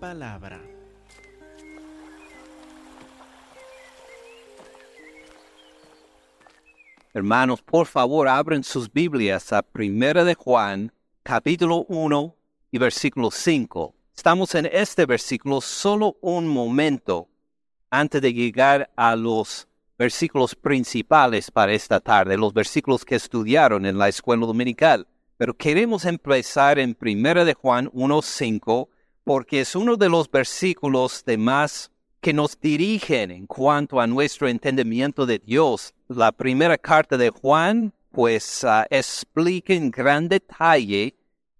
palabra. Hermanos, por favor, abren sus Biblias a Primera de Juan, capítulo 1 y versículo 5. Estamos en este versículo solo un momento antes de llegar a los versículos principales para esta tarde, los versículos que estudiaron en la escuela dominical. Pero queremos empezar en Primera de Juan 1.5 porque es uno de los versículos de más que nos dirigen en cuanto a nuestro entendimiento de Dios. La primera carta de Juan, pues, uh, explica en gran detalle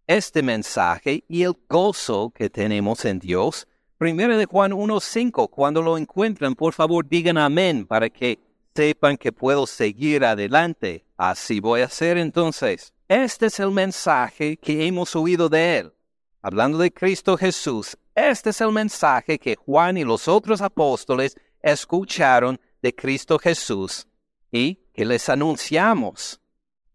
este mensaje y el gozo que tenemos en Dios. Primera de Juan 1.5, cuando lo encuentran, por favor digan amén para que sepan que puedo seguir adelante. Así voy a hacer entonces. Este es el mensaje que hemos oído de Él. Hablando de Cristo Jesús, este es el mensaje que Juan y los otros apóstoles escucharon de Cristo Jesús y que les anunciamos.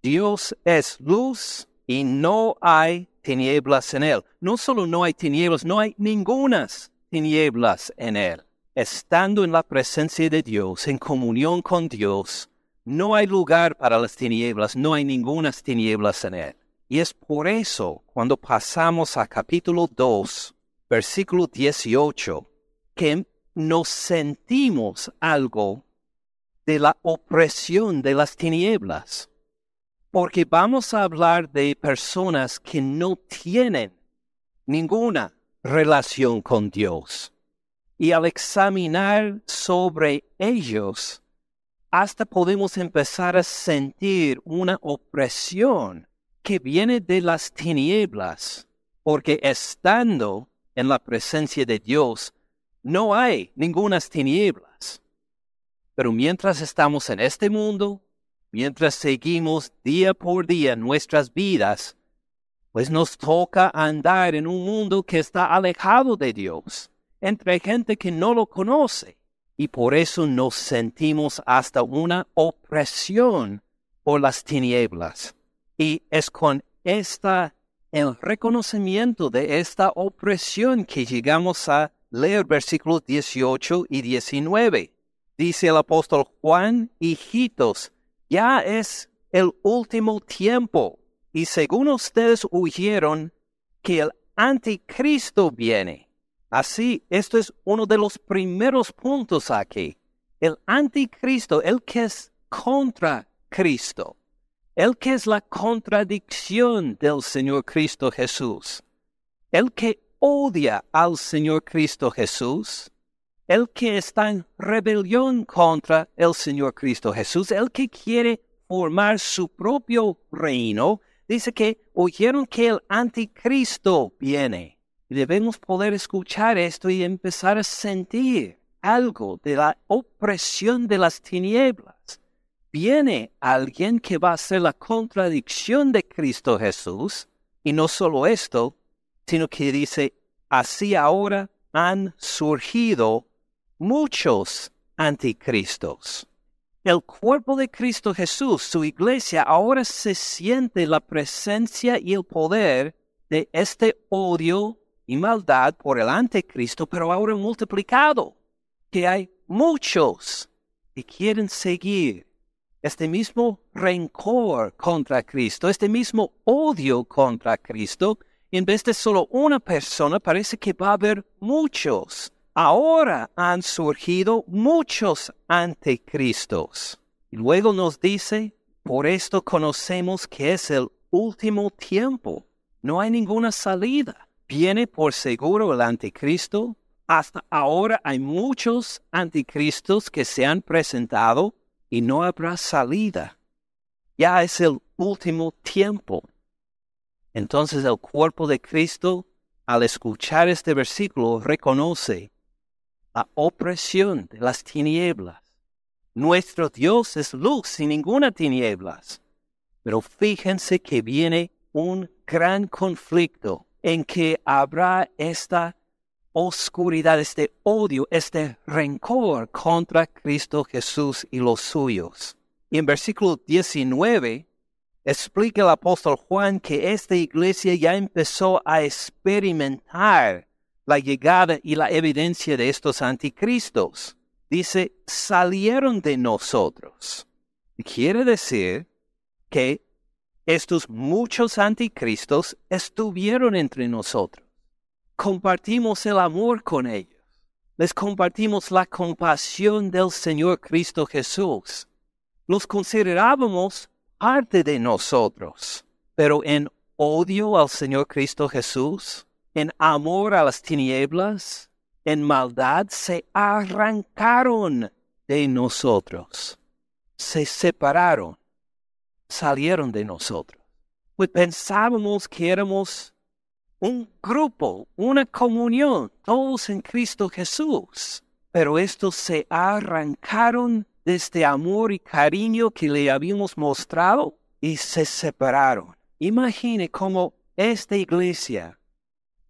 Dios es luz y no hay tinieblas en él. No solo no hay tinieblas, no hay ningunas tinieblas en él. Estando en la presencia de Dios, en comunión con Dios, no hay lugar para las tinieblas, no hay ningunas tinieblas en él. Y es por eso, cuando pasamos a capítulo 2, versículo 18, que nos sentimos algo de la opresión de las tinieblas. Porque vamos a hablar de personas que no tienen ninguna relación con Dios. Y al examinar sobre ellos, hasta podemos empezar a sentir una opresión que viene de las tinieblas, porque estando en la presencia de Dios no hay ningunas tinieblas. Pero mientras estamos en este mundo, mientras seguimos día por día nuestras vidas, pues nos toca andar en un mundo que está alejado de Dios, entre gente que no lo conoce, y por eso nos sentimos hasta una opresión por las tinieblas. Y es con esta, el reconocimiento de esta opresión que llegamos a leer versículos 18 y 19. Dice el apóstol Juan, hijitos, ya es el último tiempo, y según ustedes huyeron que el anticristo viene. Así, esto es uno de los primeros puntos aquí. El anticristo, el que es contra Cristo el que es la contradicción del Señor Cristo Jesús, el que odia al Señor Cristo Jesús, el que está en rebelión contra el Señor Cristo Jesús, el que quiere formar su propio reino, dice que oyeron que el anticristo viene. Debemos poder escuchar esto y empezar a sentir algo de la opresión de las tinieblas viene alguien que va a ser la contradicción de Cristo Jesús. Y no solo esto, sino que dice, así ahora han surgido muchos anticristos. El cuerpo de Cristo Jesús, su iglesia, ahora se siente la presencia y el poder de este odio y maldad por el anticristo, pero ahora multiplicado, que hay muchos que quieren seguir este mismo rencor contra Cristo, este mismo odio contra Cristo, en vez de solo una persona, parece que va a haber muchos. Ahora han surgido muchos anticristos. Y luego nos dice, por esto conocemos que es el último tiempo. No hay ninguna salida. Viene por seguro el anticristo. Hasta ahora hay muchos anticristos que se han presentado y no habrá salida. Ya es el último tiempo. Entonces el cuerpo de Cristo, al escuchar este versículo, reconoce la opresión de las tinieblas. Nuestro Dios es luz sin ninguna tinieblas. Pero fíjense que viene un gran conflicto en que habrá esta oscuridad, este odio, este rencor contra Cristo Jesús y los suyos. Y en versículo 19 explica el apóstol Juan que esta iglesia ya empezó a experimentar la llegada y la evidencia de estos anticristos. Dice, salieron de nosotros. Quiere decir que estos muchos anticristos estuvieron entre nosotros. Compartimos el amor con ellos. Les compartimos la compasión del Señor Cristo Jesús. Los considerábamos parte de nosotros, pero en odio al Señor Cristo Jesús, en amor a las tinieblas, en maldad, se arrancaron de nosotros, se separaron, salieron de nosotros. Pues pensábamos que éramos un grupo, una comunión, todos en Cristo Jesús. Pero estos se arrancaron de este amor y cariño que le habíamos mostrado y se separaron. Imagine cómo esta iglesia,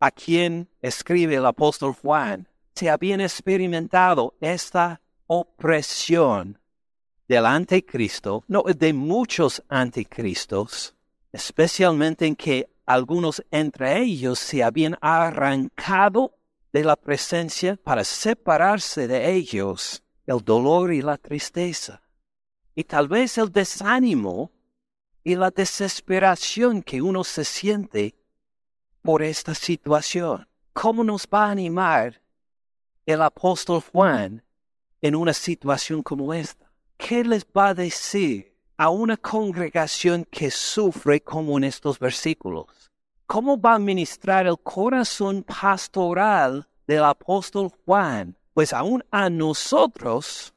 a quien escribe el apóstol Juan, se habían experimentado esta opresión del anticristo, no de muchos anticristos, especialmente en que algunos entre ellos se habían arrancado de la presencia para separarse de ellos el dolor y la tristeza, y tal vez el desánimo y la desesperación que uno se siente por esta situación. ¿Cómo nos va a animar el apóstol Juan en una situación como esta? ¿Qué les va a decir a una congregación que sufre como en estos versículos? ¿Cómo va a ministrar el corazón pastoral del apóstol Juan? Pues aún a nosotros,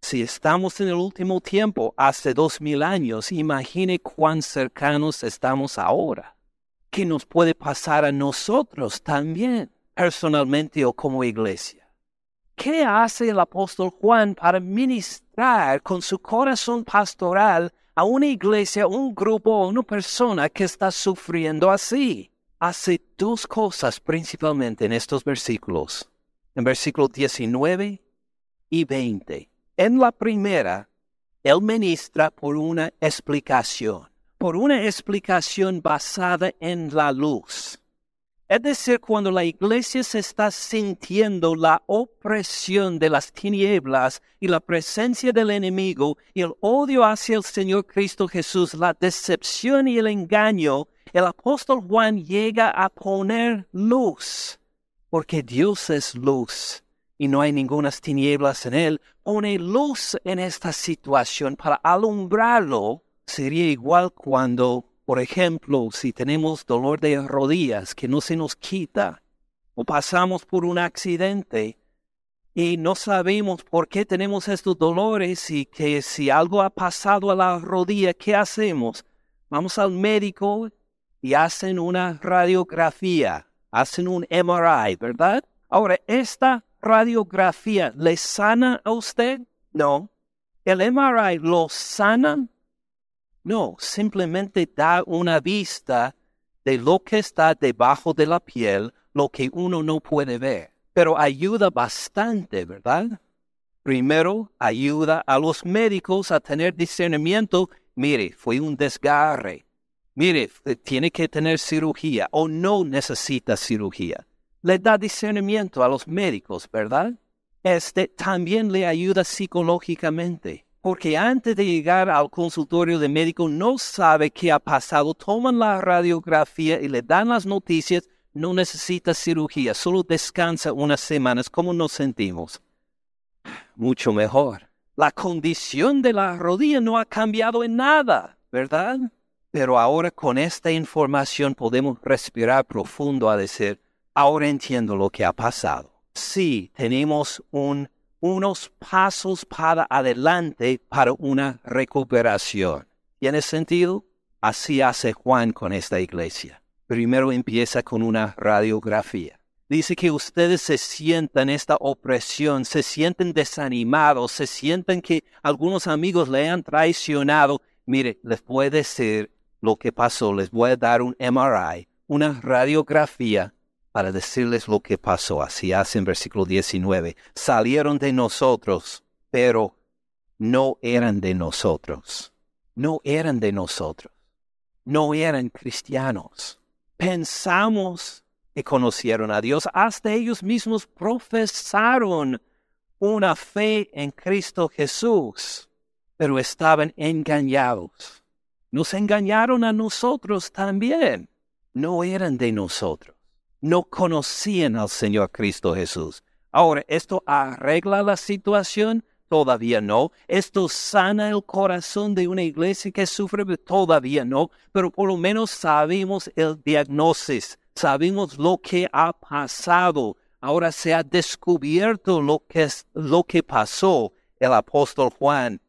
si estamos en el último tiempo, hace dos mil años, imagine cuán cercanos estamos ahora. ¿Qué nos puede pasar a nosotros también, personalmente o como iglesia? ¿Qué hace el apóstol Juan para ministrar con su corazón pastoral a una iglesia, un grupo o una persona que está sufriendo así? Hace dos cosas principalmente en estos versículos, en versículos 19 y 20. En la primera, él ministra por una explicación, por una explicación basada en la luz. Es decir, cuando la iglesia se está sintiendo la opresión de las tinieblas y la presencia del enemigo y el odio hacia el Señor Cristo Jesús, la decepción y el engaño, el apóstol Juan llega a poner luz, porque Dios es luz y no hay ninguna tinieblas en él, pone luz en esta situación para alumbrarlo. Sería igual cuando por ejemplo, si tenemos dolor de rodillas que no se nos quita, o pasamos por un accidente y no sabemos por qué tenemos estos dolores y que si algo ha pasado a la rodilla, ¿qué hacemos? Vamos al médico y hacen una radiografía, hacen un MRI, ¿verdad? Ahora, ¿esta radiografía le sana a usted? No. ¿El MRI lo sana? No, simplemente da una vista de lo que está debajo de la piel, lo que uno no puede ver. Pero ayuda bastante, ¿verdad? Primero, ayuda a los médicos a tener discernimiento. Mire, fue un desgarre. Mire, tiene que tener cirugía o no necesita cirugía. Le da discernimiento a los médicos, ¿verdad? Este también le ayuda psicológicamente porque antes de llegar al consultorio de médico no sabe qué ha pasado, toman la radiografía y le dan las noticias, no necesita cirugía, solo descansa unas semanas. ¿Cómo nos sentimos? Mucho mejor. La condición de la rodilla no ha cambiado en nada, ¿verdad? Pero ahora con esta información podemos respirar profundo a decir, ahora entiendo lo que ha pasado. Sí, tenemos un unos pasos para adelante para una recuperación. ¿Tiene sentido? Así hace Juan con esta iglesia. Primero empieza con una radiografía. Dice que ustedes se sientan esta opresión, se sienten desanimados, se sienten que algunos amigos le han traicionado. Mire, les voy a decir lo que pasó, les voy a dar un MRI, una radiografía para decirles lo que pasó. Así hace en versículo 19. Salieron de nosotros, pero no eran de nosotros. No eran de nosotros. No eran cristianos. Pensamos que conocieron a Dios, hasta ellos mismos profesaron una fe en Cristo Jesús, pero estaban engañados. Nos engañaron a nosotros también. No eran de nosotros. No conocían al Señor Cristo Jesús. Ahora, ¿esto arregla la situación? Todavía no. ¿Esto sana el corazón de una iglesia que sufre? Todavía no. Pero por lo menos sabemos el diagnóstico sabemos lo que ha pasado. Ahora se ha descubierto lo que, es, lo que pasó. El apóstol Juan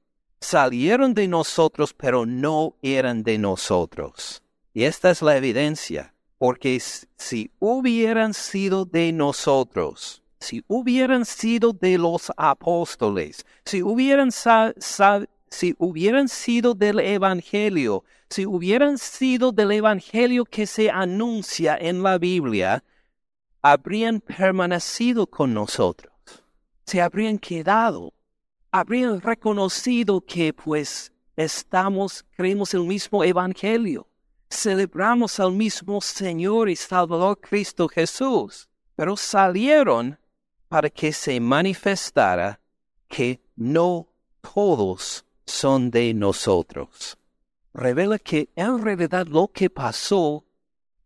salieron de nosotros, pero no eran de nosotros. Y esta es la evidencia, porque si hubieran sido de nosotros, si hubieran sido de los apóstoles, si hubieran, si hubieran sido del Evangelio, si hubieran sido del Evangelio que se anuncia en la Biblia, habrían permanecido con nosotros, se habrían quedado, habrían reconocido que pues estamos, creemos el mismo Evangelio, celebramos al mismo Señor y Salvador Cristo Jesús, pero salieron para que se manifestara que no todos son de nosotros revela que en realidad lo que pasó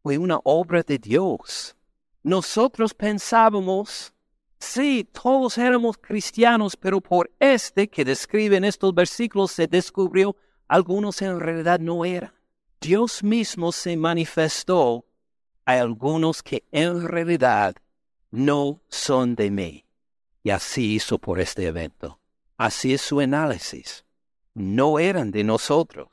fue una obra de Dios. Nosotros pensábamos, sí, todos éramos cristianos, pero por este que describe en estos versículos se descubrió algunos en realidad no eran. Dios mismo se manifestó a algunos que en realidad no son de mí. Y así hizo por este evento. Así es su análisis. No eran de nosotros.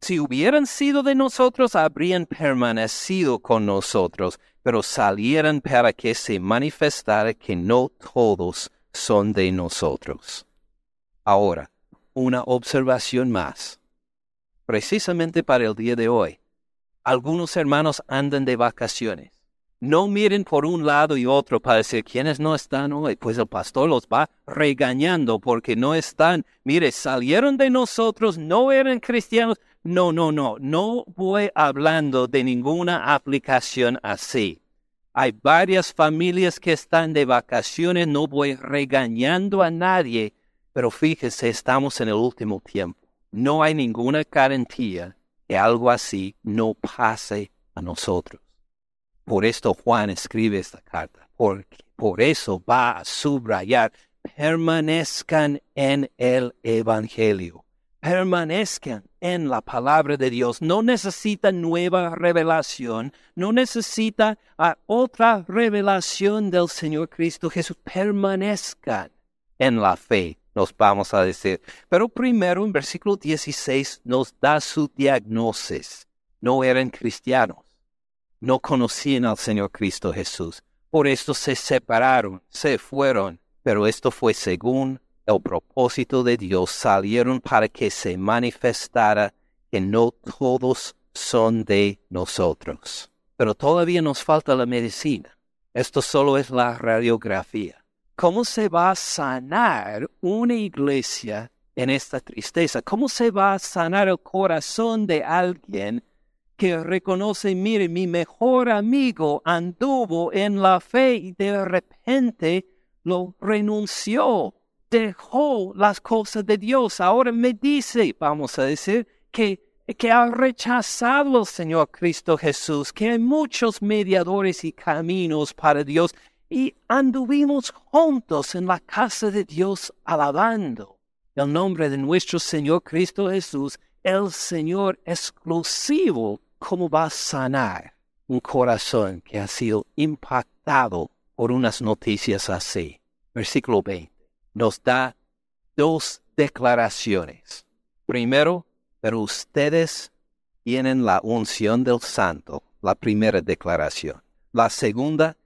Si hubieran sido de nosotros, habrían permanecido con nosotros, pero salieran para que se manifestara que no todos son de nosotros. Ahora, una observación más. Precisamente para el día de hoy, algunos hermanos andan de vacaciones. No miren por un lado y otro para decir quiénes no están hoy, pues el pastor los va regañando porque no están. Mire, salieron de nosotros, no eran cristianos, no, no, no, no voy hablando de ninguna aplicación así. Hay varias familias que están de vacaciones, no voy regañando a nadie, pero fíjese, estamos en el último tiempo. No hay ninguna garantía que algo así no pase a nosotros. Por esto Juan escribe esta carta, porque por eso va a subrayar, permanezcan en el Evangelio permanezcan en la palabra de Dios. No necesita nueva revelación, no necesita ah, otra revelación del Señor Cristo Jesús. Permanezcan en la fe, nos vamos a decir. Pero primero en versículo 16 nos da su diagnosis. No eran cristianos, no conocían al Señor Cristo Jesús. Por esto se separaron, se fueron, pero esto fue según el propósito de Dios salieron para que se manifestara que no todos son de nosotros. Pero todavía nos falta la medicina. Esto solo es la radiografía. ¿Cómo se va a sanar una iglesia en esta tristeza? ¿Cómo se va a sanar el corazón de alguien que reconoce, mire, mi mejor amigo anduvo en la fe y de repente lo renunció? dejó las cosas de Dios. Ahora me dice, vamos a decir, que, que ha rechazado al Señor Cristo Jesús, que hay muchos mediadores y caminos para Dios, y anduvimos juntos en la casa de Dios alabando el nombre de nuestro Señor Cristo Jesús, el Señor exclusivo, cómo va a sanar un corazón que ha sido impactado por unas noticias así. Versículo 20 nos da dos declaraciones. Primero, pero ustedes tienen la unción del santo, la primera declaración. La segunda,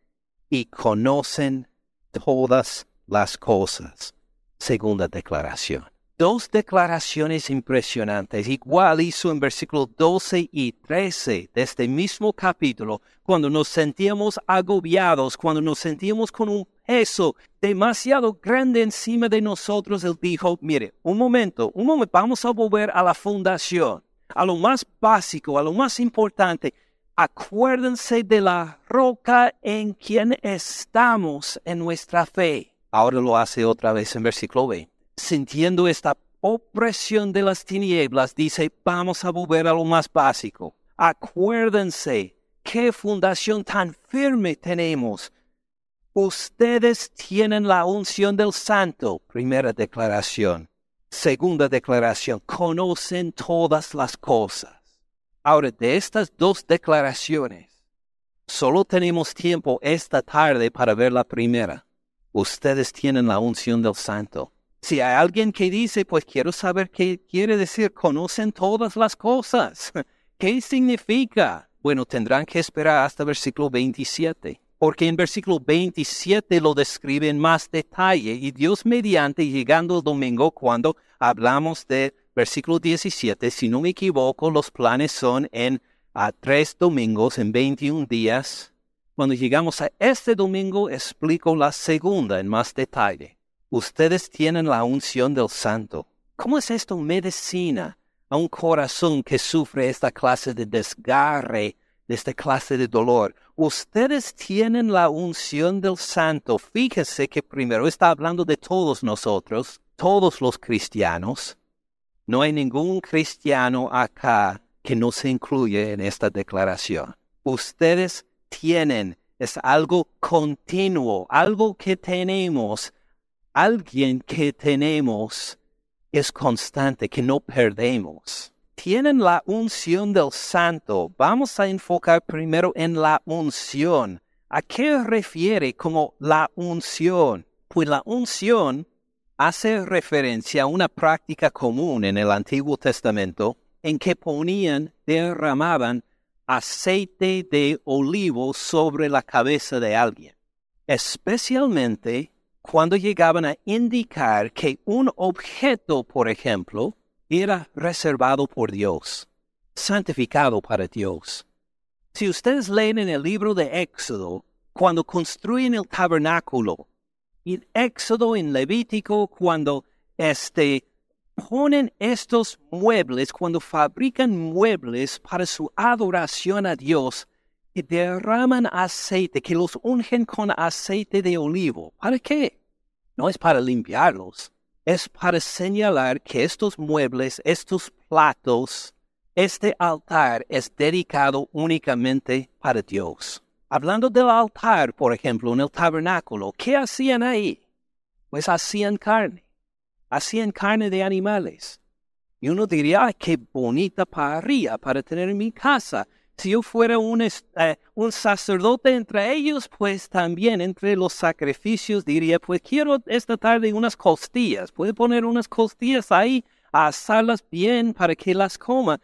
y conocen todas las cosas, segunda declaración dos declaraciones impresionantes. Igual hizo en versículos 12 y 13 de este mismo capítulo, cuando nos sentíamos agobiados, cuando nos sentíamos con un peso demasiado grande encima de nosotros, él dijo, mire, un momento, un momento, vamos a volver a la fundación, a lo más básico, a lo más importante. Acuérdense de la roca en quien estamos en nuestra fe. Ahora lo hace otra vez en versículo 20. Sintiendo esta opresión de las tinieblas, dice, vamos a volver a lo más básico. Acuérdense qué fundación tan firme tenemos. Ustedes tienen la unción del santo, primera declaración. Segunda declaración, conocen todas las cosas. Ahora, de estas dos declaraciones, solo tenemos tiempo esta tarde para ver la primera. Ustedes tienen la unción del santo. Si hay alguien que dice, pues quiero saber qué quiere decir, conocen todas las cosas. ¿Qué significa? Bueno, tendrán que esperar hasta versículo 27, porque en versículo 27 lo describe en más detalle y Dios mediante, llegando el domingo, cuando hablamos de versículo 17, si no me equivoco, los planes son en a tres domingos, en 21 días. Cuando llegamos a este domingo, explico la segunda en más detalle. Ustedes tienen la unción del santo. ¿Cómo es esto medicina a un corazón que sufre esta clase de desgarre, de esta clase de dolor? Ustedes tienen la unción del santo. Fíjese que primero está hablando de todos nosotros, todos los cristianos. No hay ningún cristiano acá que no se incluye en esta declaración. Ustedes tienen, es algo continuo, algo que tenemos alguien que tenemos es constante, que no perdemos. Tienen la unción del santo. Vamos a enfocar primero en la unción. ¿A qué refiere como la unción? Pues la unción hace referencia a una práctica común en el Antiguo Testamento en que ponían, derramaban aceite de olivo sobre la cabeza de alguien, especialmente cuando llegaban a indicar que un objeto, por ejemplo, era reservado por Dios, santificado para Dios. Si ustedes leen en el libro de Éxodo, cuando construyen el tabernáculo, y Éxodo en Levítico, cuando este, ponen estos muebles, cuando fabrican muebles para su adoración a Dios, y derraman aceite, que los ungen con aceite de olivo. ¿Para qué? No es para limpiarlos, es para señalar que estos muebles, estos platos, este altar es dedicado únicamente para Dios. Hablando del altar, por ejemplo, en el tabernáculo, ¿qué hacían ahí? Pues hacían carne, hacían carne de animales. Y uno diría, ¡ay, qué bonita parrilla para tener en mi casa! si yo fuera un, eh, un, sacerdote entre ellos, pues también entre los sacrificios diría, pues quiero esta tarde unas costillas. Puede poner unas costillas ahí, asarlas bien para que las coma.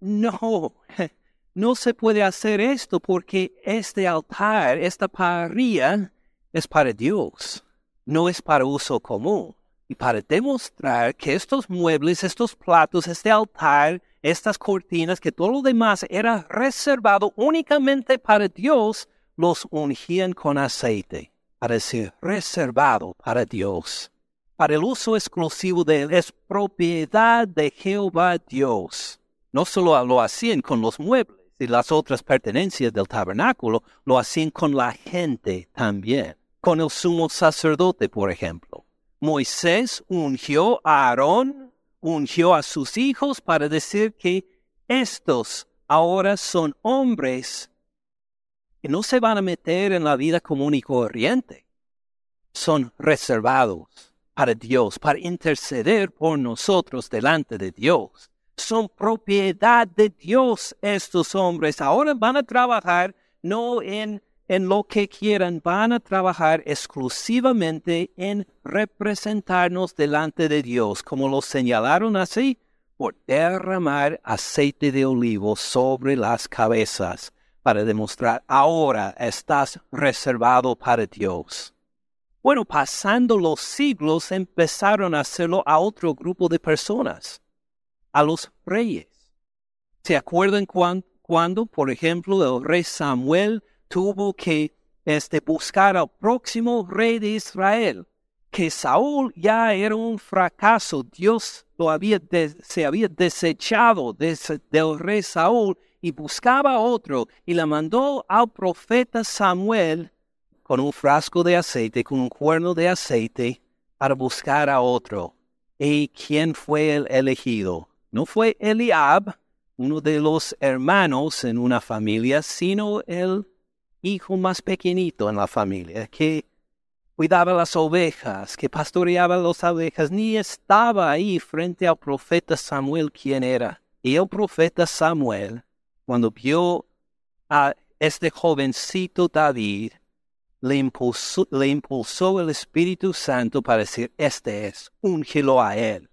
No, no se puede hacer esto porque este altar, esta parrilla, es para Dios, no es para uso común. Y para demostrar que estos muebles, estos platos, este altar, estas cortinas, que todo lo demás era reservado únicamente para Dios, los ungían con aceite, para ser reservado para Dios. Para el uso exclusivo de él es propiedad de Jehová Dios. No solo lo hacían con los muebles y las otras pertenencias del tabernáculo, lo hacían con la gente también. Con el sumo sacerdote, por ejemplo. Moisés ungió a Aarón ungió a sus hijos para decir que estos ahora son hombres que no se van a meter en la vida común y corriente. Son reservados para Dios, para interceder por nosotros delante de Dios. Son propiedad de Dios estos hombres. Ahora van a trabajar no en en lo que quieran, van a trabajar exclusivamente en representarnos delante de Dios, como lo señalaron así, por derramar aceite de olivo sobre las cabezas, para demostrar ahora estás reservado para Dios. Bueno, pasando los siglos empezaron a hacerlo a otro grupo de personas, a los reyes. ¿Se acuerdan cuando, por ejemplo, el rey Samuel tuvo que este, buscar al próximo rey de Israel, que Saúl ya era un fracaso, Dios lo había se había desechado del rey Saúl y buscaba otro y la mandó al profeta Samuel con un frasco de aceite, con un cuerno de aceite, para buscar a otro. ¿Y quién fue el elegido? No fue Eliab, uno de los hermanos en una familia, sino el hijo más pequeñito en la familia, que cuidaba las ovejas, que pastoreaba las ovejas, ni estaba ahí frente al profeta Samuel quién era. Y el profeta Samuel, cuando vio a este jovencito David, le impulsó, le impulsó el Espíritu Santo para decir, este es, úngelo a él.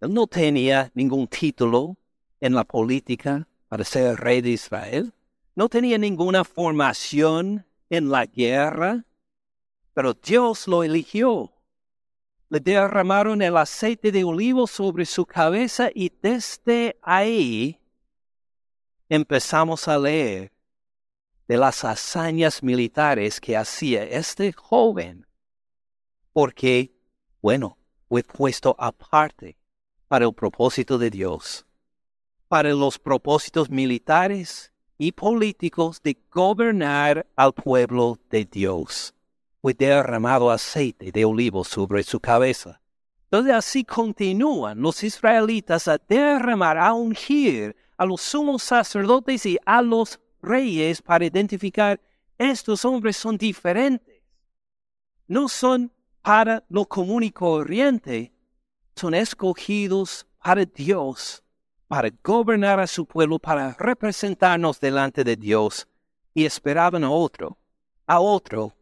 Él no tenía ningún título en la política para ser rey de Israel, no tenía ninguna formación en la guerra, pero Dios lo eligió. Le derramaron el aceite de olivo sobre su cabeza y desde ahí empezamos a leer de las hazañas militares que hacía este joven, porque, bueno, fue puesto aparte para el propósito de Dios, para los propósitos militares y políticos de gobernar al pueblo de Dios. Fue derramado aceite de olivo sobre su cabeza. Entonces así continúan los israelitas a derramar, a ungir a los sumos sacerdotes y a los reyes para identificar estos hombres son diferentes. No son para lo común y corriente, son escogidos para Dios, para gobernar a su pueblo, para representarnos delante de Dios, y esperaban a otro, a otro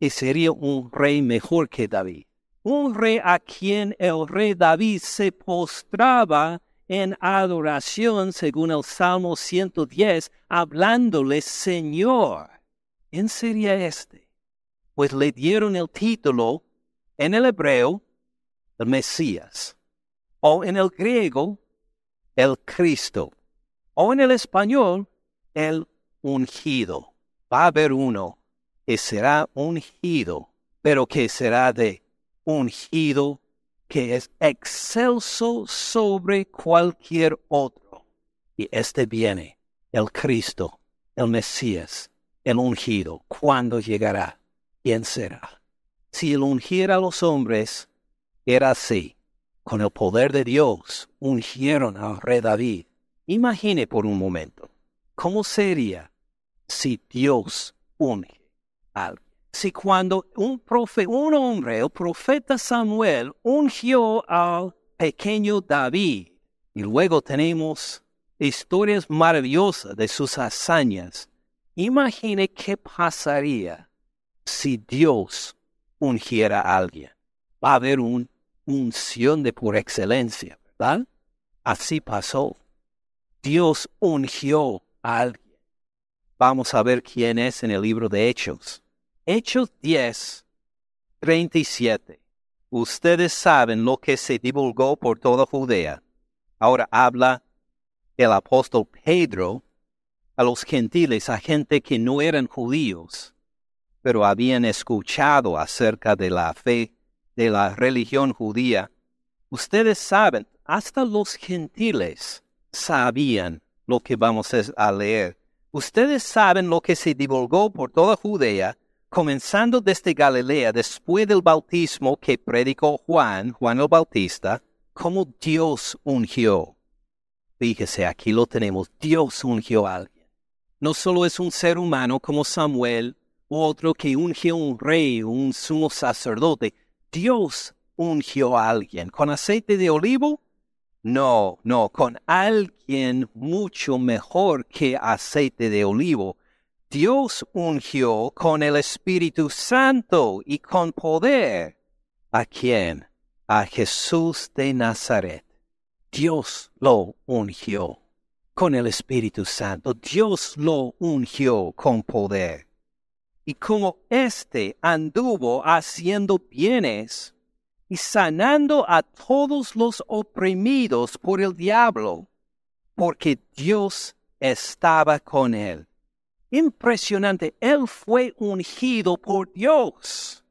que sería un rey mejor que David, un rey a quien el rey David se postraba en adoración, según el Salmo 110, hablándole Señor. ¿Quién sería este? Pues le dieron el título en el hebreo, el Mesías, o en el griego, el Cristo, o en el español, el ungido. Va a haber uno que será ungido, pero que será de ungido que es excelso sobre cualquier otro. Y este viene, el Cristo, el Mesías, el ungido. ¿Cuándo llegará? ¿Quién será? Si el ungir a los hombres era así, con el poder de Dios ungieron al rey David. Imagine por un momento, ¿cómo sería si Dios unge a alguien? si cuando un, profe, un hombre, el profeta Samuel, ungió al pequeño David, y luego tenemos historias maravillosas de sus hazañas, imagine qué pasaría si Dios ungiera a alguien. Va a haber una unción de por excelencia, ¿verdad? Así pasó. Dios ungió a alguien. Vamos a ver quién es en el libro de Hechos. Hechos 10, 37. Ustedes saben lo que se divulgó por toda Judea. Ahora habla el apóstol Pedro a los gentiles, a gente que no eran judíos, pero habían escuchado acerca de la fe, de la religión judía. Ustedes saben, hasta los gentiles sabían lo que vamos a leer. Ustedes saben lo que se divulgó por toda Judea comenzando desde Galilea después del bautismo que predicó Juan, Juan el Bautista, como Dios ungió. Fíjese, aquí lo tenemos, Dios ungió a alguien. No solo es un ser humano como Samuel, u otro que ungió un rey, un sumo sacerdote. Dios ungió a alguien. ¿Con aceite de olivo? No, no, con alguien mucho mejor que aceite de olivo Dios ungió con el Espíritu Santo y con poder. ¿A quién? A Jesús de Nazaret. Dios lo ungió con el Espíritu Santo. Dios lo ungió con poder. Y como éste anduvo haciendo bienes y sanando a todos los oprimidos por el diablo, porque Dios estaba con él impresionante. Él fue ungido por Dios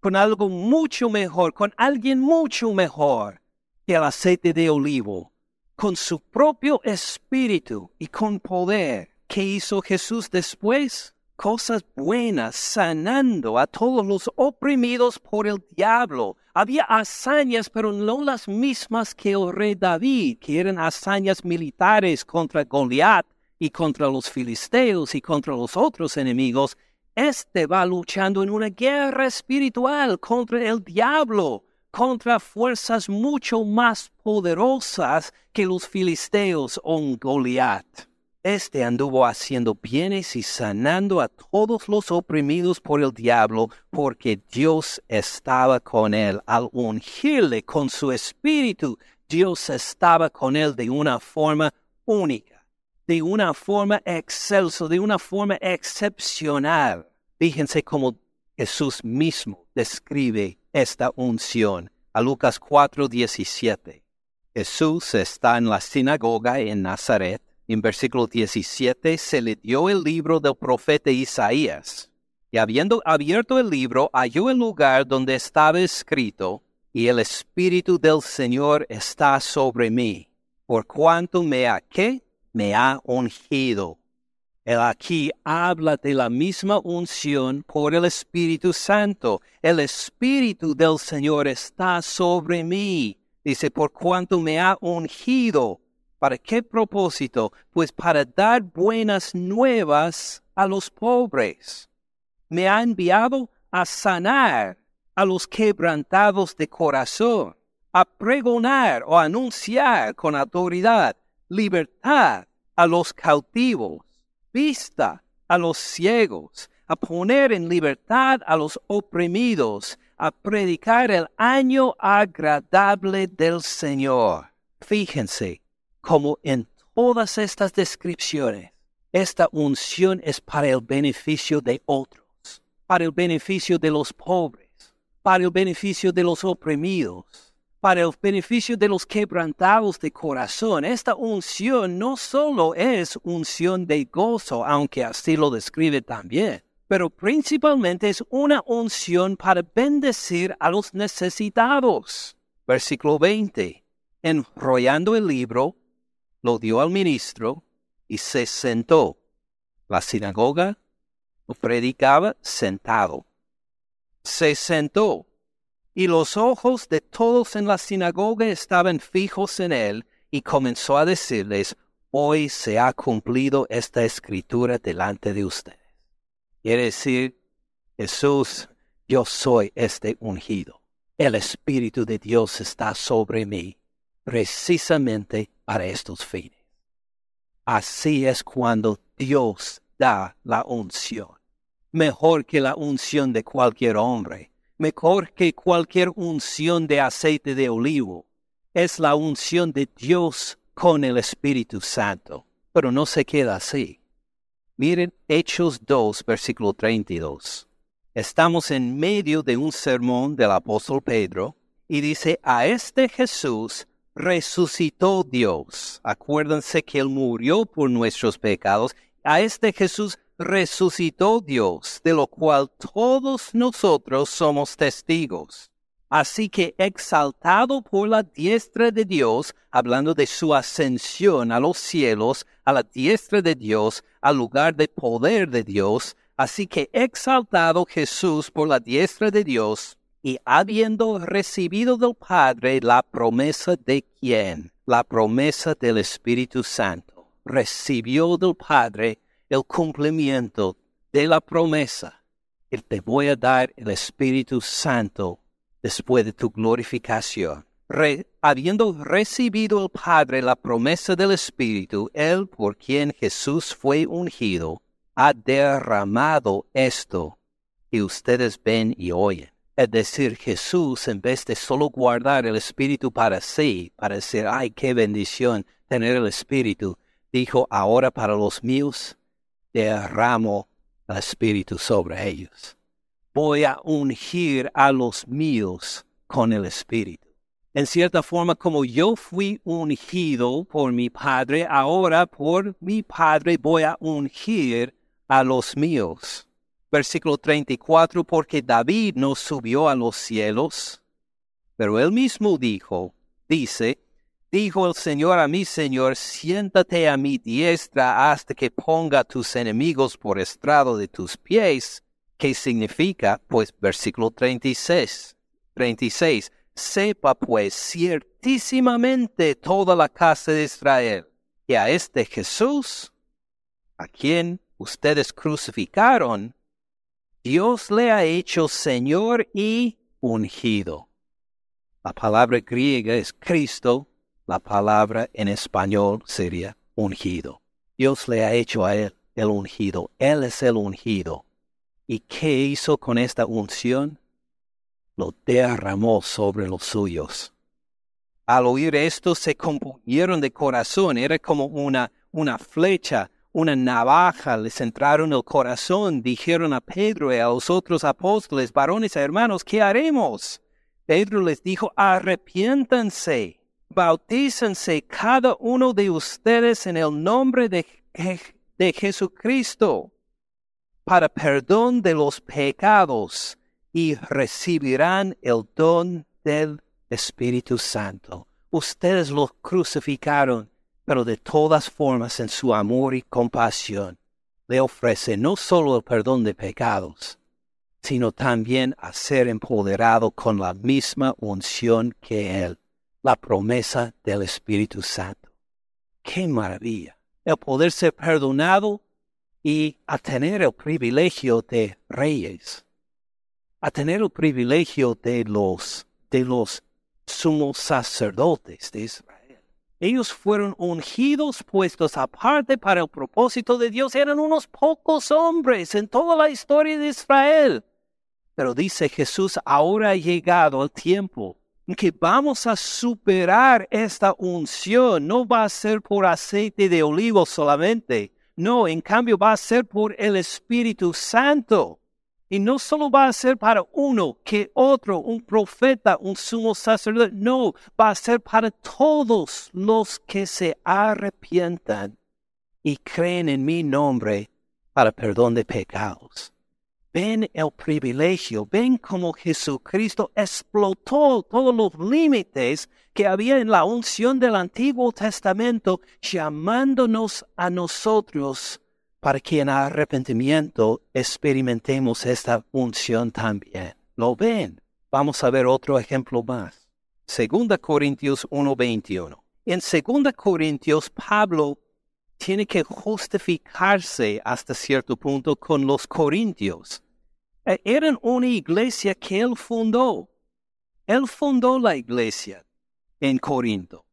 con algo mucho mejor, con alguien mucho mejor que el aceite de olivo, con su propio espíritu y con poder. ¿Qué hizo Jesús después? Cosas buenas, sanando a todos los oprimidos por el diablo. Había hazañas, pero no las mismas que el rey David, que eran hazañas militares contra Goliat y contra los filisteos y contra los otros enemigos. Este va luchando en una guerra espiritual contra el diablo contra fuerzas mucho más poderosas que los filisteos o Goliat. Este anduvo haciendo bienes y sanando a todos los oprimidos por el diablo, porque Dios estaba con él. Al ungirle con su espíritu, Dios estaba con él de una forma única, de una forma excelsa, de una forma excepcional. Fíjense cómo Jesús mismo describe esta unción. A Lucas 4:17. Jesús está en la sinagoga en Nazaret. En versículo 17 se le dio el libro del profeta Isaías. Y habiendo abierto el libro, halló el lugar donde estaba escrito, y el Espíritu del Señor está sobre mí, por cuanto me ha, ¿qué? Me ha ungido él aquí habla de la misma unción por el Espíritu Santo. El Espíritu del Señor está sobre mí. Dice, por cuanto me ha ungido. ¿Para qué propósito? Pues para dar buenas nuevas a los pobres. Me ha enviado a sanar a los quebrantados de corazón, a pregonar o anunciar con autoridad libertad a los cautivos vista a los ciegos, a poner en libertad a los oprimidos, a predicar el año agradable del Señor. Fíjense como en todas estas descripciones, esta unción es para el beneficio de otros, para el beneficio de los pobres, para el beneficio de los oprimidos para el beneficio de los quebrantados de corazón. Esta unción no solo es unción de gozo, aunque así lo describe también, pero principalmente es una unción para bendecir a los necesitados. Versículo 20. Enrollando el libro, lo dio al ministro y se sentó. La sinagoga predicaba sentado. Se sentó y los ojos de todos en la sinagoga estaban fijos en él, y comenzó a decirles, Hoy se ha cumplido esta escritura delante de ustedes. Quiere decir, Jesús, yo soy este ungido. El Espíritu de Dios está sobre mí, precisamente para estos fines. Así es cuando Dios da la unción, mejor que la unción de cualquier hombre mejor que cualquier unción de aceite de olivo. Es la unción de Dios con el Espíritu Santo. Pero no se queda así. Miren Hechos 2, versículo 32. Estamos en medio de un sermón del apóstol Pedro y dice, a este Jesús resucitó Dios. Acuérdense que Él murió por nuestros pecados. A este Jesús resucitó Dios, de lo cual todos nosotros somos testigos. Así que exaltado por la diestra de Dios, hablando de su ascensión a los cielos, a la diestra de Dios, al lugar de poder de Dios, así que exaltado Jesús por la diestra de Dios, y habiendo recibido del Padre la promesa de quién? La promesa del Espíritu Santo. Recibió del Padre el cumplimiento de la promesa, el te voy a dar el Espíritu Santo después de tu glorificación. habiendo recibido el Padre la promesa del Espíritu, Él por quien Jesús fue ungido, ha derramado esto que ustedes ven y oyen. Es decir, Jesús, en vez de solo guardar el Espíritu para sí, para decir, ay, qué bendición tener el Espíritu, dijo, ahora para los míos, derramo el Espíritu sobre ellos. Voy a ungir a los míos con el Espíritu. En cierta forma, como yo fui ungido por mi Padre, ahora por mi Padre voy a ungir a los míos. Versículo 34, porque David no subió a los cielos, pero él mismo dijo, dice, Dijo el Señor a mi Señor, siéntate a mi diestra hasta que ponga tus enemigos por estrado de tus pies. ¿Qué significa? Pues versículo 36. 36. Sepa pues ciertísimamente toda la casa de Israel que a este Jesús, a quien ustedes crucificaron, Dios le ha hecho Señor y ungido. La palabra griega es Cristo, la palabra en español sería ungido. Dios le ha hecho a él el ungido. Él es el ungido. ¿Y qué hizo con esta unción? Lo derramó sobre los suyos. Al oír esto se compusieron de corazón. Era como una, una flecha, una navaja. Les entraron en el corazón. Dijeron a Pedro y a los otros apóstoles, varones y hermanos, ¿qué haremos? Pedro les dijo, arrepiéntanse bautícense cada uno de ustedes en el nombre de, de Jesucristo para perdón de los pecados y recibirán el don del Espíritu Santo. Ustedes los crucificaron, pero de todas formas en su amor y compasión le ofrece no solo el perdón de pecados, sino también a ser empoderado con la misma unción que Él la promesa del Espíritu Santo. ¡Qué maravilla! El poder ser perdonado y a tener el privilegio de reyes, a tener el privilegio de los, de los sumos sacerdotes de Israel. Ellos fueron ungidos, puestos aparte para el propósito de Dios. Eran unos pocos hombres en toda la historia de Israel. Pero dice Jesús, ahora ha llegado el tiempo que vamos a superar esta unción. No va a ser por aceite de olivo solamente. No, en cambio va a ser por el Espíritu Santo. Y no solo va a ser para uno que otro, un profeta, un sumo sacerdote. No, va a ser para todos los que se arrepientan y creen en mi nombre para perdón de pecados. Ven el privilegio, ven cómo Jesucristo explotó todos los límites que había en la unción del Antiguo Testamento, llamándonos a nosotros para que en arrepentimiento experimentemos esta unción también. ¿Lo ven? Vamos a ver otro ejemplo más. Segunda Corintios 1:21. En Segunda Corintios, Pablo tiene que justificarse hasta cierto punto con los corintios. Eh, eran una iglesia que él fundó. Él fundó la iglesia en Corinto.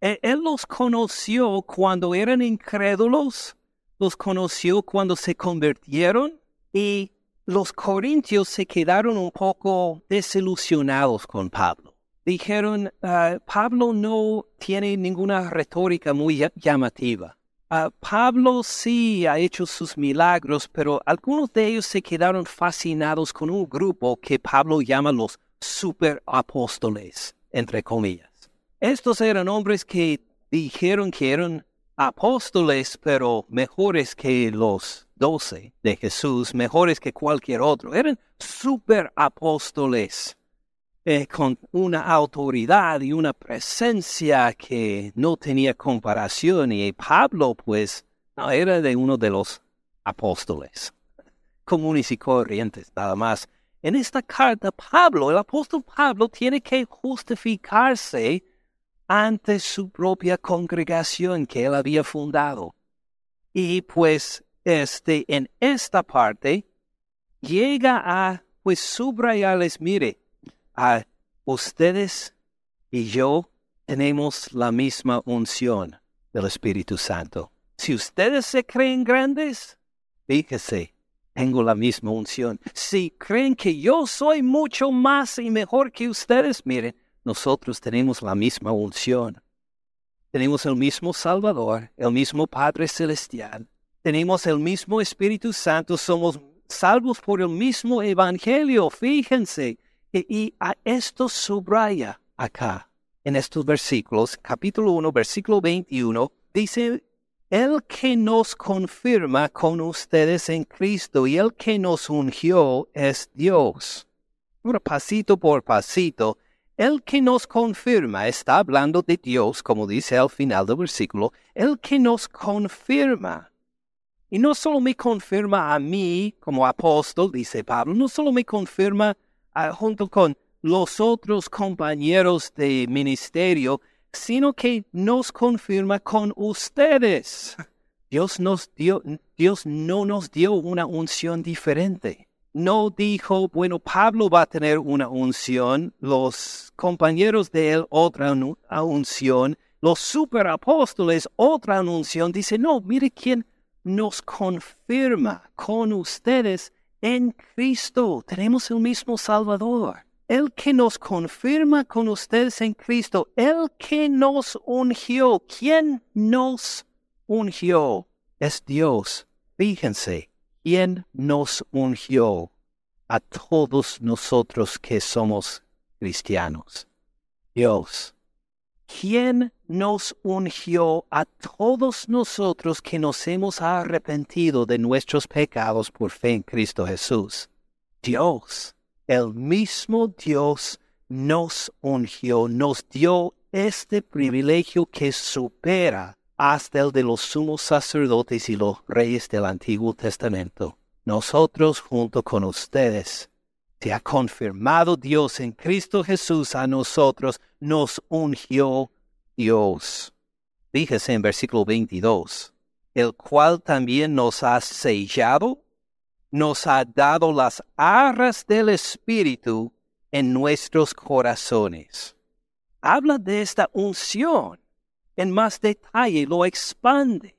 E, él los conoció cuando eran incrédulos, los conoció cuando se convirtieron y los corintios se quedaron un poco desilusionados con Pablo. Dijeron, ah, Pablo no tiene ninguna retórica muy llamativa. Ah, Pablo sí ha hecho sus milagros, pero algunos de ellos se quedaron fascinados con un grupo que Pablo llama los superapóstoles, entre comillas. Estos eran hombres que dijeron que eran apóstoles, pero mejores que los doce de Jesús, mejores que cualquier otro. Eran superapóstoles. Eh, con una autoridad y una presencia que no tenía comparación y Pablo pues no era de uno de los apóstoles comunes y corrientes nada más. En esta carta Pablo, el apóstol Pablo tiene que justificarse ante su propia congregación que él había fundado. Y pues este en esta parte llega a pues subrayarles, mire, a ustedes y yo tenemos la misma unción del Espíritu Santo. Si ustedes se creen grandes, fíjese, tengo la misma unción. Si creen que yo soy mucho más y mejor que ustedes, miren, nosotros tenemos la misma unción. Tenemos el mismo Salvador, el mismo Padre Celestial. Tenemos el mismo Espíritu Santo, somos salvos por el mismo Evangelio. Fíjense, y a esto subraya acá, en estos versículos, capítulo 1, versículo 21, dice, el que nos confirma con ustedes en Cristo y el que nos ungió es Dios. Pasito por pasito, el que nos confirma, está hablando de Dios, como dice al final del versículo, el que nos confirma. Y no solo me confirma a mí como apóstol, dice Pablo, no solo me confirma ah, junto con los otros compañeros de ministerio, sino que nos confirma con ustedes. Dios, nos dio, Dios no nos dio una unción diferente. No dijo, bueno, Pablo va a tener una unción, los compañeros de él otra unción, los superapóstoles otra unción. Dice, no, mire quién nos confirma con ustedes en Cristo. Tenemos el mismo Salvador el que nos confirma con ustedes en Cristo, el que nos ungió. ¿Quién nos ungió? Es Dios. Fíjense, ¿quién nos ungió a todos nosotros que somos cristianos? Dios. ¿Quién nos ungió a todos nosotros que nos hemos arrepentido de nuestros pecados por fe en Cristo Jesús? Dios el mismo Dios nos ungió, nos dio este privilegio que supera hasta el de los sumos sacerdotes y los reyes del Antiguo Testamento. Nosotros junto con ustedes. Se ha confirmado Dios en Cristo Jesús a nosotros, nos ungió Dios. Fíjese en versículo 22, el cual también nos ha sellado nos ha dado las arras del Espíritu en nuestros corazones. Habla de esta unción en más detalle, lo expande.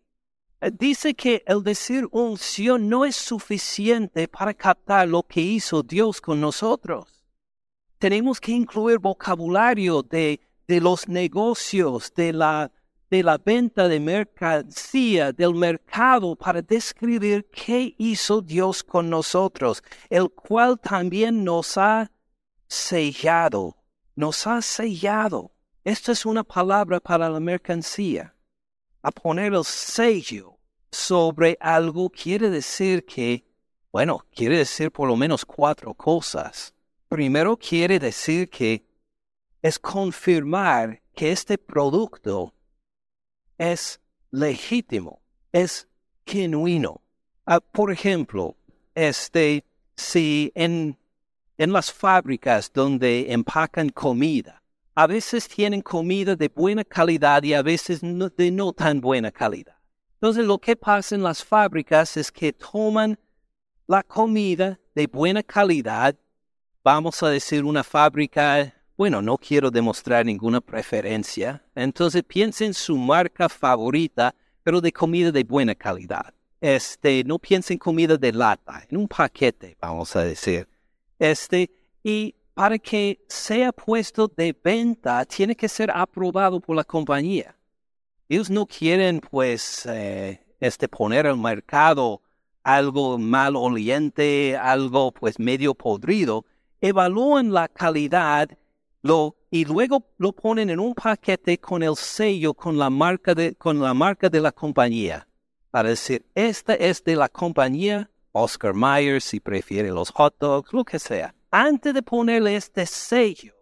Dice que el decir unción no es suficiente para captar lo que hizo Dios con nosotros. Tenemos que incluir vocabulario de, de los negocios, de la de la venta de mercancía del mercado para describir qué hizo Dios con nosotros, el cual también nos ha sellado, nos ha sellado. Esta es una palabra para la mercancía. A poner el sello sobre algo quiere decir que, bueno, quiere decir por lo menos cuatro cosas. Primero quiere decir que es confirmar que este producto es legítimo, es genuino. Ah, por ejemplo, este, si en, en las fábricas donde empacan comida, a veces tienen comida de buena calidad y a veces de no tan buena calidad. Entonces lo que pasa en las fábricas es que toman la comida de buena calidad, vamos a decir una fábrica bueno, no quiero demostrar ninguna preferencia, entonces piense en su marca favorita, pero de comida de buena calidad. Este, no piense en comida de lata, en un paquete, vamos a decir. Este, y para que sea puesto de venta, tiene que ser aprobado por la compañía. Ellos no quieren, pues, eh, este, poner al mercado algo mal oliente, algo, pues, medio podrido. Evalúan la calidad y luego lo ponen en un paquete con el sello, con la marca de, con la, marca de la compañía, para decir, esta es de la compañía Oscar Mayer, si prefiere los hot dogs, lo que sea. Antes de ponerle este sello,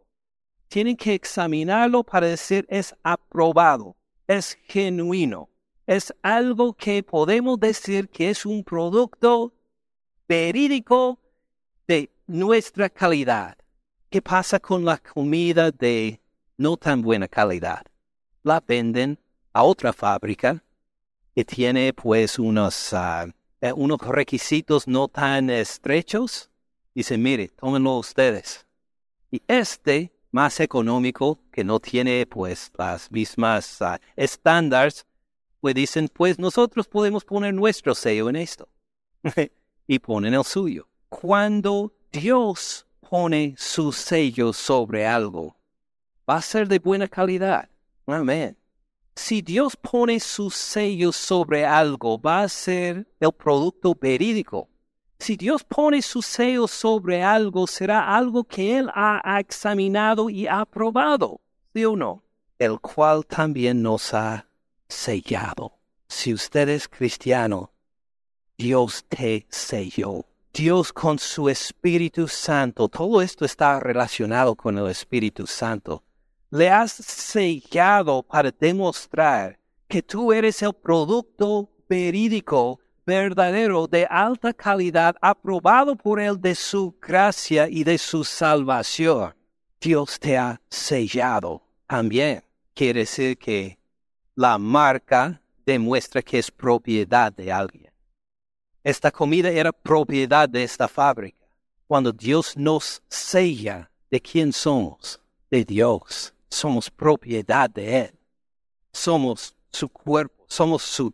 tienen que examinarlo para decir es aprobado, es genuino, es algo que podemos decir que es un producto verídico de nuestra calidad. ¿Qué pasa con la comida de no tan buena calidad? La venden a otra fábrica que tiene pues unos, ah, eh, unos requisitos no tan estrechos. Dice, mire, tómenlo ustedes. Y este, más económico, que no tiene pues las mismas uh, estándares, pues dicen, pues nosotros podemos poner nuestro sello en esto. y ponen el suyo. Cuando Dios pone su sello sobre algo, va a ser de buena calidad. Amén. Si Dios pone su sello sobre algo, va a ser el producto verídico. Si Dios pone su sello sobre algo, será algo que Él ha examinado y aprobado, ¿sí o no? El cual también nos ha sellado. Si usted es cristiano, Dios te selló. Dios con su Espíritu Santo, todo esto está relacionado con el Espíritu Santo. Le has sellado para demostrar que tú eres el producto verídico, verdadero, de alta calidad, aprobado por Él de su gracia y de su salvación. Dios te ha sellado también. Quiere decir que la marca demuestra que es propiedad de alguien. Esta comida era propiedad de esta fábrica. Cuando Dios nos sella, ¿de quién somos? De Dios. Somos propiedad de Él. Somos su cuerpo, somos su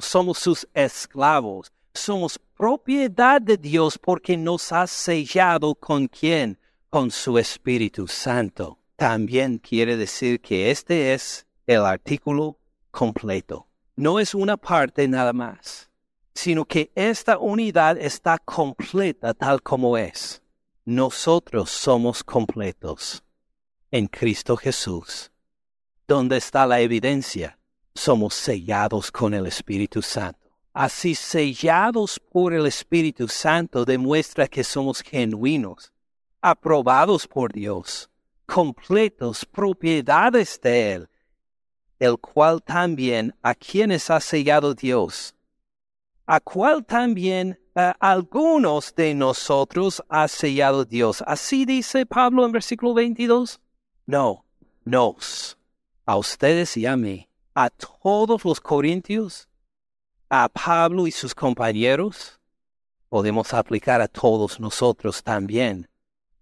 somos sus esclavos. Somos propiedad de Dios porque nos ha sellado con quién? Con su Espíritu Santo. También quiere decir que este es el artículo completo. No es una parte nada más sino que esta unidad está completa tal como es. Nosotros somos completos en Cristo Jesús. ¿Dónde está la evidencia? Somos sellados con el Espíritu Santo. Así sellados por el Espíritu Santo demuestra que somos genuinos, aprobados por Dios, completos, propiedades de Él, el cual también a quienes ha sellado Dios, a cual también eh, algunos de nosotros ha sellado Dios. Así dice Pablo en versículo 22. No, nos, a ustedes y a mí, a todos los corintios, a Pablo y sus compañeros, podemos aplicar a todos nosotros también,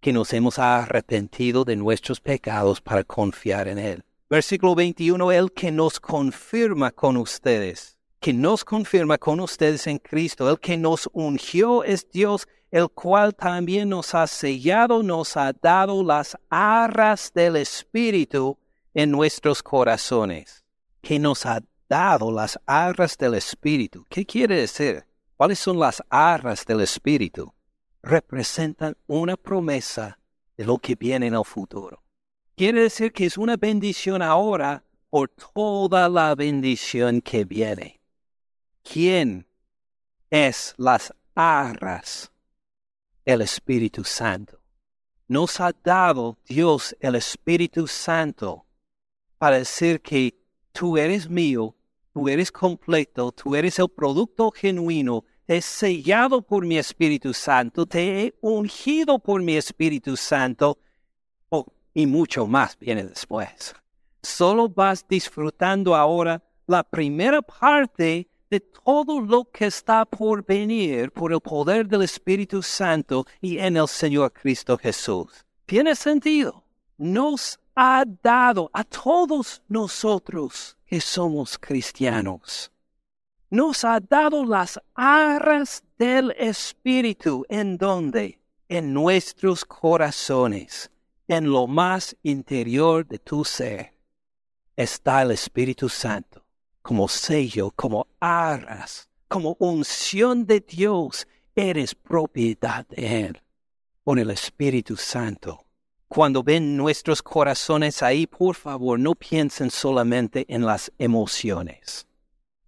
que nos hemos arrepentido de nuestros pecados para confiar en Él. Versículo 21, el que nos confirma con ustedes que nos confirma con ustedes en Cristo. El que nos ungió es Dios, el cual también nos ha sellado, nos ha dado las arras del Espíritu en nuestros corazones. Que nos ha dado las arras del Espíritu. ¿Qué quiere decir? ¿Cuáles son las arras del Espíritu? Representan una promesa de lo que viene en el futuro. Quiere decir que es una bendición ahora por toda la bendición que viene. ¿Quién es las arras? El Espíritu Santo. Nos ha dado Dios el Espíritu Santo para decir que tú eres mío, tú eres completo, tú eres el producto genuino, he sellado por mi Espíritu Santo, te he ungido por mi Espíritu Santo, oh, y mucho más viene después. Solo vas disfrutando ahora la primera parte de todo lo que está por venir por el poder del Espíritu Santo y en el Señor Cristo Jesús. Tiene sentido. Nos ha dado a todos nosotros que somos cristianos. Nos ha dado las arras del Espíritu. ¿En dónde? En nuestros corazones, en lo más interior de tu ser, está el Espíritu Santo como sello, como arras, como unción de Dios, eres propiedad de Él. Con el Espíritu Santo. Cuando ven nuestros corazones ahí, por favor, no piensen solamente en las emociones.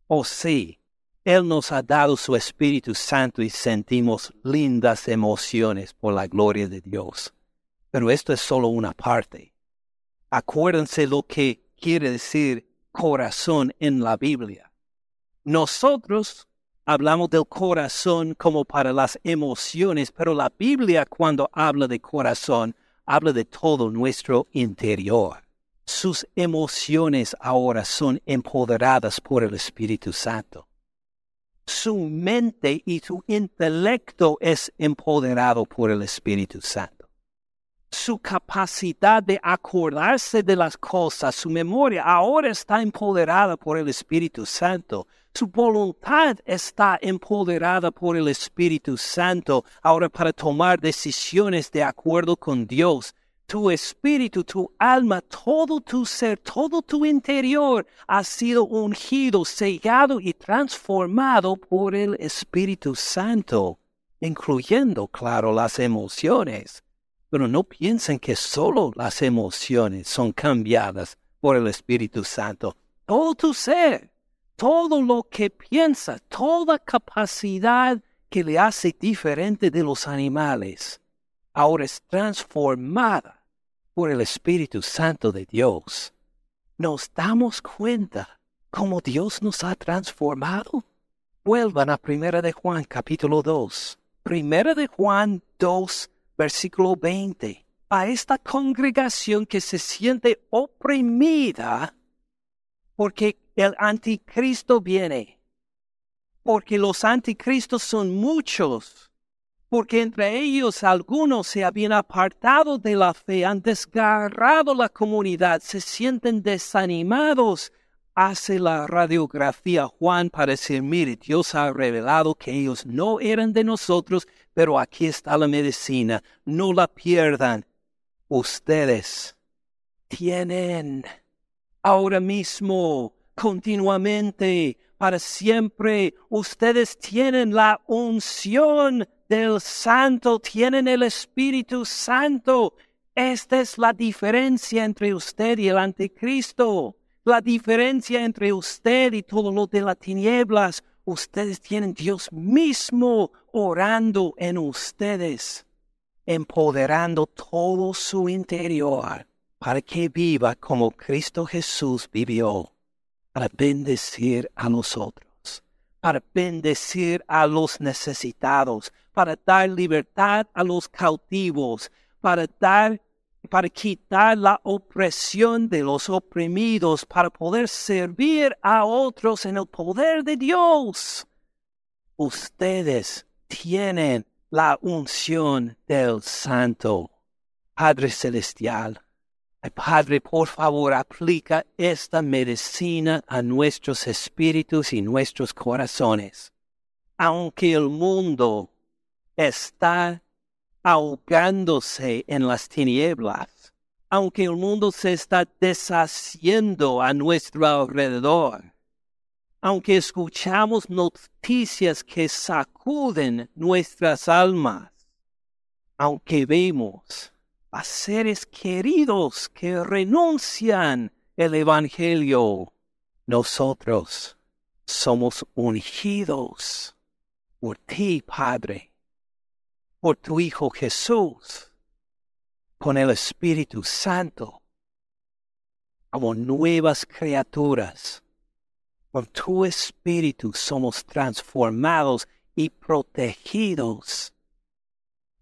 Oh sí, Él nos ha dado su Espíritu Santo y sentimos lindas emociones por la gloria de Dios. Pero esto es solo una parte. Acuérdense lo que quiere decir corazón en la Biblia. Nosotros hablamos del corazón como para las emociones, pero la Biblia cuando habla de corazón, habla de todo nuestro interior. Sus emociones ahora son empoderadas por el Espíritu Santo. Su mente y su intelecto es empoderado por el Espíritu Santo su capacidad de acordarse de las cosas, su memoria ahora está empoderada por el Espíritu Santo. Su voluntad está empoderada por el Espíritu Santo ahora para tomar decisiones de acuerdo con Dios. Tu espíritu, tu alma, todo tu ser, todo tu interior ha sido ungido, sellado y transformado por el Espíritu Santo, incluyendo, claro, las emociones. Pero no piensen que solo las emociones son cambiadas por el Espíritu Santo. Todo tu ser, todo lo que piensas, toda capacidad que le hace diferente de los animales, ahora es transformada por el Espíritu Santo de Dios. ¿Nos damos cuenta cómo Dios nos ha transformado? Vuelvan a Primera de Juan capítulo 2. Primera de Juan 2, versículo 20. A esta congregación que se siente oprimida porque el anticristo viene. Porque los anticristos son muchos. Porque entre ellos algunos se habían apartado de la fe, han desgarrado la comunidad, se sienten desanimados hace la radiografía Juan para decir, mire, Dios ha revelado que ellos no eran de nosotros, pero aquí está la medicina, no la pierdan. Ustedes tienen ahora mismo, continuamente, para siempre, ustedes tienen la unción del Santo, tienen el Espíritu Santo. Esta es la diferencia entre usted y el anticristo. La diferencia entre usted y todo lo de las tinieblas, ustedes tienen Dios mismo orando en ustedes, empoderando todo su interior para que viva como Cristo Jesús vivió, para bendecir a nosotros, para bendecir a los necesitados, para dar libertad a los cautivos, para dar para quitar la opresión de los oprimidos, para poder servir a otros en el poder de Dios. Ustedes tienen la unción del Santo Padre Celestial. Padre, por favor, aplica esta medicina a nuestros espíritus y nuestros corazones. Aunque el mundo está ahogándose en las tinieblas, aunque el mundo se está deshaciendo a nuestro alrededor, aunque escuchamos noticias que sacuden nuestras almas, aunque vemos a seres queridos que renuncian el Evangelio, nosotros somos ungidos por ti, Padre por tu Hijo Jesús, con el Espíritu Santo, como nuevas criaturas. Con tu Espíritu somos transformados y protegidos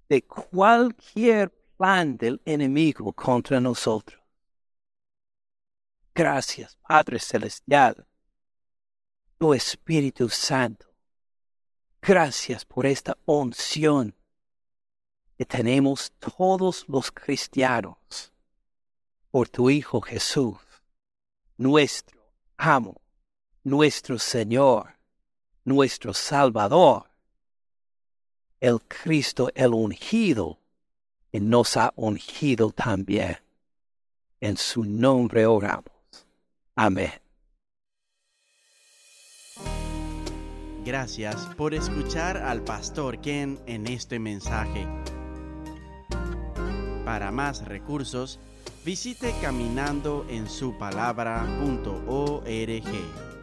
de cualquier plan del enemigo contra nosotros. Gracias, Padre Celestial, tu Espíritu Santo. Gracias por esta unción que tenemos todos los cristianos por tu Hijo Jesús, nuestro amo, nuestro Señor, nuestro Salvador, el Cristo, el ungido, nos ha ungido también. En su nombre oramos. Amén. Gracias por escuchar al pastor Ken en este mensaje. Para más recursos, visite caminandoensupalabra.org.